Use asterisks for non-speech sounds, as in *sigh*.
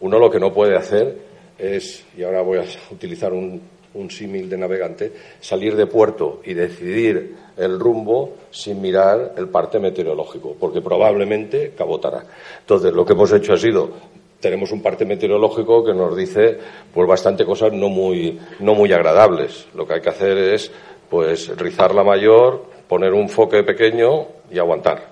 Uno lo que no puede hacer es, y ahora voy a *laughs* utilizar un, un símil de navegante, salir de puerto y decidir el rumbo sin mirar el parte meteorológico, porque probablemente cabotará. Entonces, lo que hemos hecho ha sido tenemos un parte meteorológico que nos dice pues bastante cosas no muy no muy agradables. Lo que hay que hacer es pues rizar la mayor, poner un foque pequeño y aguantar.